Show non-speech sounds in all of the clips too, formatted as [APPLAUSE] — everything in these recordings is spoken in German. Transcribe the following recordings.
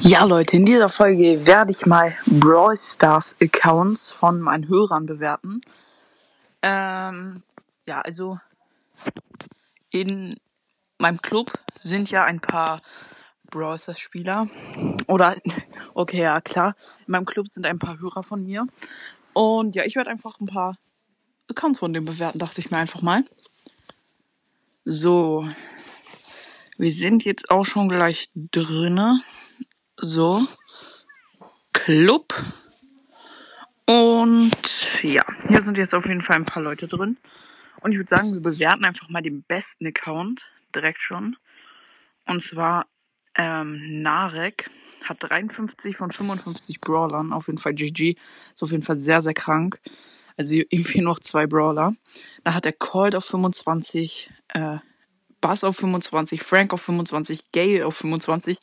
Ja, Leute, in dieser Folge werde ich mal Brawl Stars Accounts von meinen Hörern bewerten. Ähm, ja, also in meinem Club sind ja ein paar Brawl Stars Spieler. Oder, [LAUGHS] okay, ja, klar. In meinem Club sind ein paar Hörer von mir. Und ja, ich werde einfach ein paar Accounts von denen bewerten, dachte ich mir einfach mal. So. Wir sind jetzt auch schon gleich drinne. So. Club. Und ja, hier sind jetzt auf jeden Fall ein paar Leute drin. Und ich würde sagen, wir bewerten einfach mal den besten Account direkt schon. Und zwar ähm, Narek hat 53 von 55 Brawlern. Auf jeden Fall GG. Ist auf jeden Fall sehr, sehr krank. Also irgendwie noch zwei Brawler. Da hat er Cold auf 25, äh, Bass auf 25, Frank auf 25, Gale auf 25,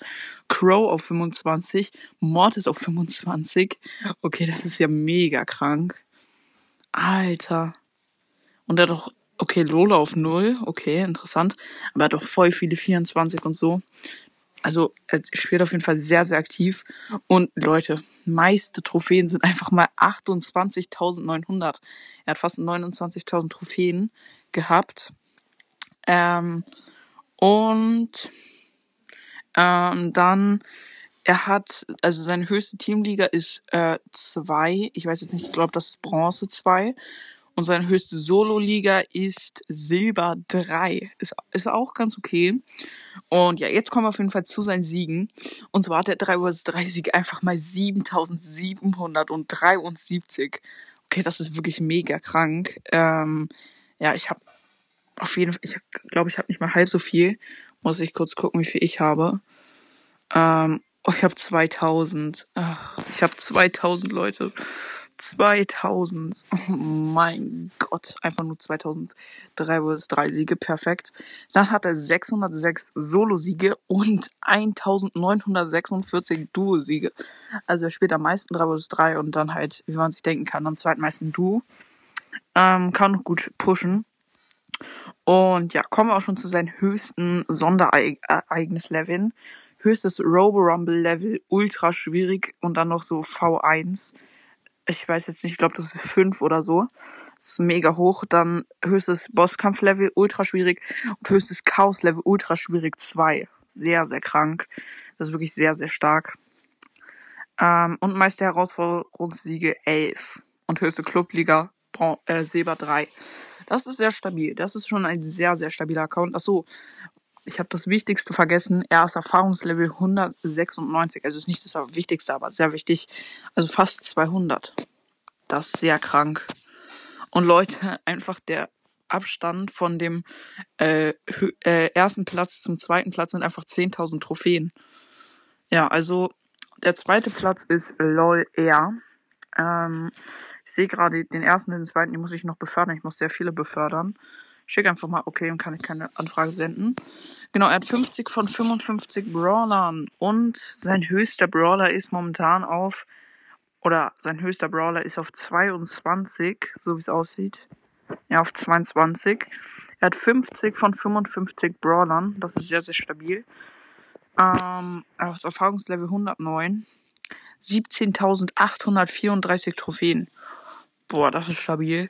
Crow auf 25, Mortis auf 25. Okay, das ist ja mega krank. Alter. Und er hat doch, okay, Lola auf 0. Okay, interessant. Aber er hat doch voll viele 24 und so. Also, er spielt auf jeden Fall sehr, sehr aktiv. Und Leute, meiste Trophäen sind einfach mal 28.900. Er hat fast 29.000 Trophäen gehabt. Ähm, und ähm, dann, er hat, also seine höchste Teamliga ist äh, zwei. Ich weiß jetzt nicht, ich glaube, das ist Bronze zwei. Und seine höchste Solo-Liga ist Silber drei. Ist, ist auch ganz okay. Und ja, jetzt kommen wir auf jeden Fall zu seinen Siegen. Und zwar hat er 3 vs 3 Siege einfach mal 7773. Okay, das ist wirklich mega krank. Ähm, ja, ich habe auf jeden Fall, ich glaube, ich habe nicht mal halb so viel. Muss ich kurz gucken, wie viel ich habe. Ähm, oh, ich habe 2000. Ach, ich habe 2000 Leute. 2000. Oh mein Gott. Einfach nur 2003 vs 3 Siege. Perfekt. Dann hat er 606 Solo-Siege und 1946 Duo-Siege. Also er spielt am meisten 3 vs 3 und dann halt, wie man sich denken kann, am zweitmeisten Duo. Ähm, kann gut pushen. Und ja, kommen wir auch schon zu seinen höchsten Sonderereignis-Leveln. Höchstes Robo-Rumble-Level, ultra schwierig und dann noch so V1. Ich weiß jetzt nicht, ich glaube, das ist 5 oder so. Das ist mega hoch. Dann höchstes Bosskampf-Level, ultra schwierig. Und höchstes Chaos-Level, ultra schwierig 2. Sehr, sehr krank. Das ist wirklich sehr, sehr stark. Ähm, und meiste Herausforderungssiege 11. Und höchste Clubliga, äh, Silber 3. Das ist sehr stabil. Das ist schon ein sehr, sehr stabiler Account. Achso, ich habe das Wichtigste vergessen. Er ist Erfahrungslevel 196. Also ist nicht das Wichtigste, aber sehr wichtig. Also fast 200. Das ist sehr krank. Und Leute, [LAUGHS] einfach der Abstand von dem äh, äh, ersten Platz zum zweiten Platz sind einfach 10.000 Trophäen. Ja, also der zweite Platz ist LOL Air. Ähm, ich sehe gerade den ersten und den zweiten, die muss ich noch befördern. Ich muss sehr viele befördern. Schick einfach mal, okay, dann kann ich keine Anfrage senden. Genau, er hat 50 von 55 Brawlern und sein höchster Brawler ist momentan auf, oder sein höchster Brawler ist auf 22, so wie es aussieht. Ja, auf 22. Er hat 50 von 55 Brawlern, das ist sehr, sehr stabil. Ähm, er hat Erfahrungslevel 109. 17.834 Trophäen. Boah, das ist stabil.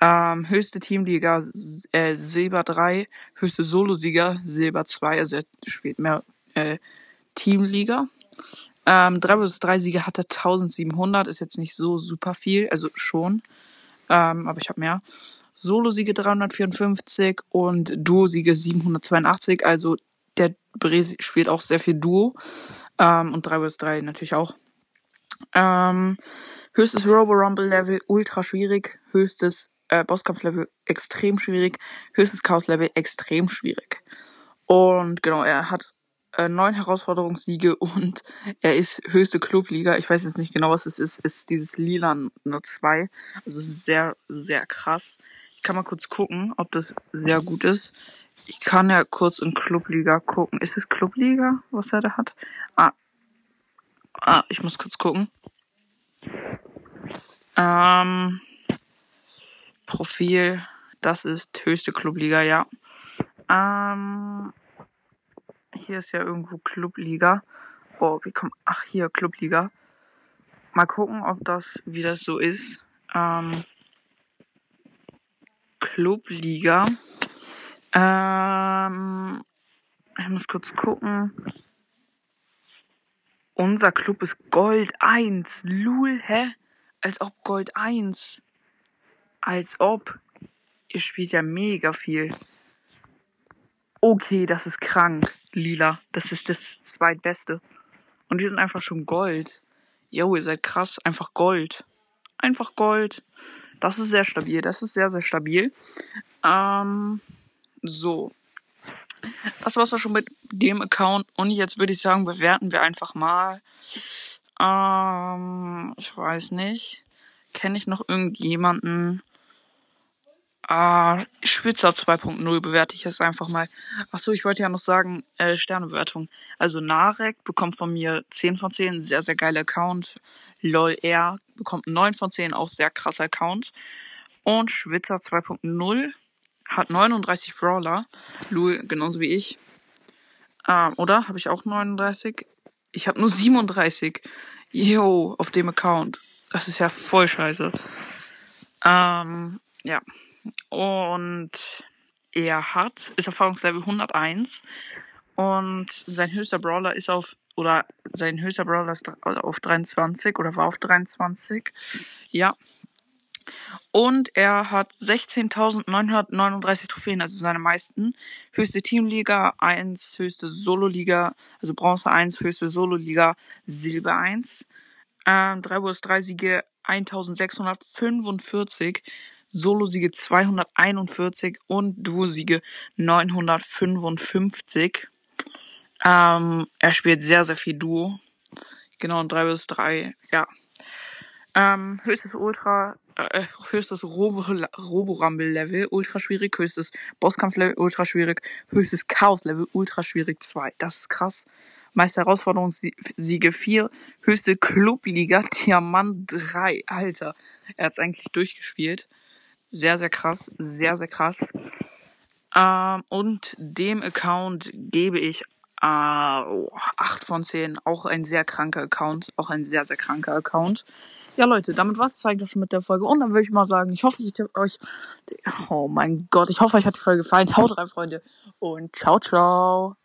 Ähm, höchste Teamliga äh, Silber 3, höchste Solosieger Silber 2, also er spielt mehr äh, Teamliga. Ähm, 3 vs 3 Siege hat er 1700, ist jetzt nicht so super viel, also schon. Ähm, aber ich habe mehr. Solo-Siege 354 und Duo-Siege 782, also der Bre spielt auch sehr viel Duo. Ähm, und 3 vs 3 natürlich auch. Ähm, höchstes Robo Rumble Level ultra schwierig, höchstes äh, Bosskampf Level extrem schwierig, höchstes Chaos Level extrem schwierig. Und genau, er hat äh, neun Herausforderungssiege [LAUGHS] und er ist höchste Clubliga. Ich weiß jetzt nicht genau, was es ist. Ist dieses Lila nur zwei. Also es ist sehr, sehr krass. Ich kann mal kurz gucken, ob das sehr gut ist. Ich kann ja kurz in Clubliga gucken. Ist es Clubliga, was er da hat? Ah. Ich muss kurz gucken. Ähm, Profil, das ist höchste Clubliga, ja. Ähm, hier ist ja irgendwo Clubliga. Oh, wie kommt. Ach, hier, Clubliga. Mal gucken, ob das, wie das so ist. Ähm, Clubliga. Ähm, ich muss kurz gucken. Unser Club ist Gold 1. Lul, hä? Als ob Gold 1. Als ob. Ihr spielt ja mega viel. Okay, das ist krank. Lila. Das ist das zweitbeste. Und die sind einfach schon Gold. Yo, ihr seid krass. Einfach Gold. Einfach Gold. Das ist sehr stabil. Das ist sehr, sehr stabil. Ähm, so. Das war's auch schon mit dem Account. Und jetzt würde ich sagen, bewerten wir einfach mal. Ähm, ich weiß nicht. Kenne ich noch irgendjemanden? Äh, Spitzer 2.0 bewerte ich jetzt einfach mal. Achso, ich wollte ja noch sagen, äh, Sternebewertung. Also Narek bekommt von mir 10 von 10, sehr, sehr geiler Account. LOL R bekommt 9 von 10, auch sehr krasser Account. Und Schwitzer 2.0 hat 39 Brawler. Lul, genauso wie ich. Ähm, oder? Habe ich auch 39? Ich habe nur 37. Yo, auf dem Account. Das ist ja voll scheiße. Ähm, ja. Und er hat, ist Erfahrungslevel 101 und sein höchster Brawler ist auf, oder sein höchster Brawler ist auf 23 oder war auf 23. Ja. Und er hat 16.939 Trophäen, also seine meisten. Höchste Teamliga 1, höchste Solo-Liga, also Bronze 1, höchste Solo-Liga, Silber 1. Ähm, 3 vs 3 Siege 1645. Solo-Siege 241 und Duo-Siege 955. Ähm, er spielt sehr, sehr viel Duo. Genau, 3 bis 3, ja. Ähm, höchstes Ultra, äh, höchstes Robo-Rumble-Level, ultra schwierig, höchstes Bosskampf-Level, ultra schwierig, höchstes Chaos-Level, ultra schwierig 2. Das ist krass. Meister Herausforderungssiege 4, höchste Clubliga, [LAUGHS] Diamant 3. Alter, er hat's eigentlich durchgespielt. Sehr, sehr krass. Sehr, sehr krass. Ähm, und dem Account gebe ich äh, 8 von 10. Auch ein sehr kranker Account. Auch ein sehr, sehr kranker Account. Ja, Leute, damit war es eigentlich schon mit der Folge. Und dann würde ich mal sagen, ich hoffe, ich euch. Oh mein Gott, ich hoffe, euch hat die Folge gefallen. Haut rein, Freunde. Und ciao, ciao.